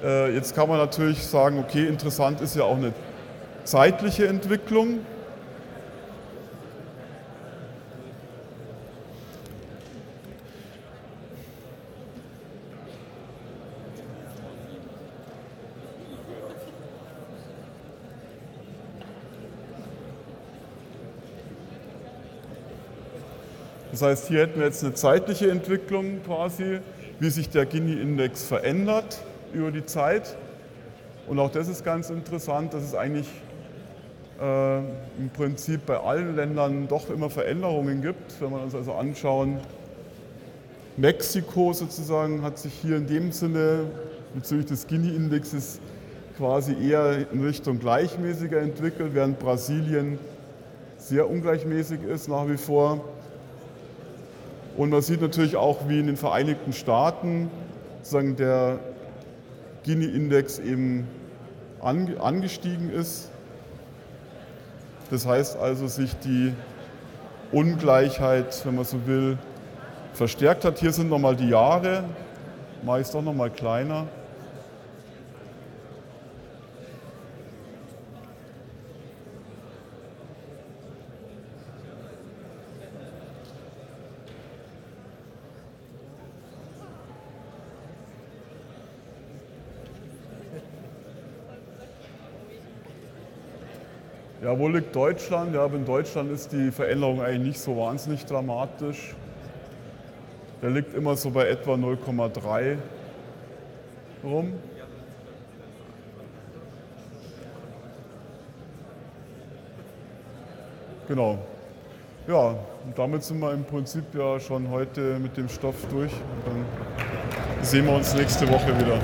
Äh, jetzt kann man natürlich sagen, okay, interessant ist ja auch eine zeitliche Entwicklung. Das heißt, hier hätten wir jetzt eine zeitliche Entwicklung quasi, wie sich der Gini-Index verändert über die Zeit. Und auch das ist ganz interessant, dass es eigentlich äh, im Prinzip bei allen Ländern doch immer Veränderungen gibt. Wenn wir uns also anschauen, Mexiko sozusagen hat sich hier in dem Sinne bezüglich des Gini-Indexes quasi eher in Richtung gleichmäßiger entwickelt, während Brasilien sehr ungleichmäßig ist nach wie vor. Und man sieht natürlich auch, wie in den Vereinigten Staaten sozusagen der Gini-Index eben angestiegen ist. Das heißt also, sich die Ungleichheit, wenn man so will, verstärkt hat. Hier sind nochmal die Jahre, mache ich es doch nochmal kleiner. Ja, wo liegt Deutschland? Ja, in Deutschland ist die Veränderung eigentlich nicht so wahnsinnig dramatisch. Der liegt immer so bei etwa 0,3 rum. Genau. Ja, und damit sind wir im Prinzip ja schon heute mit dem Stoff durch. Und dann sehen wir uns nächste Woche wieder.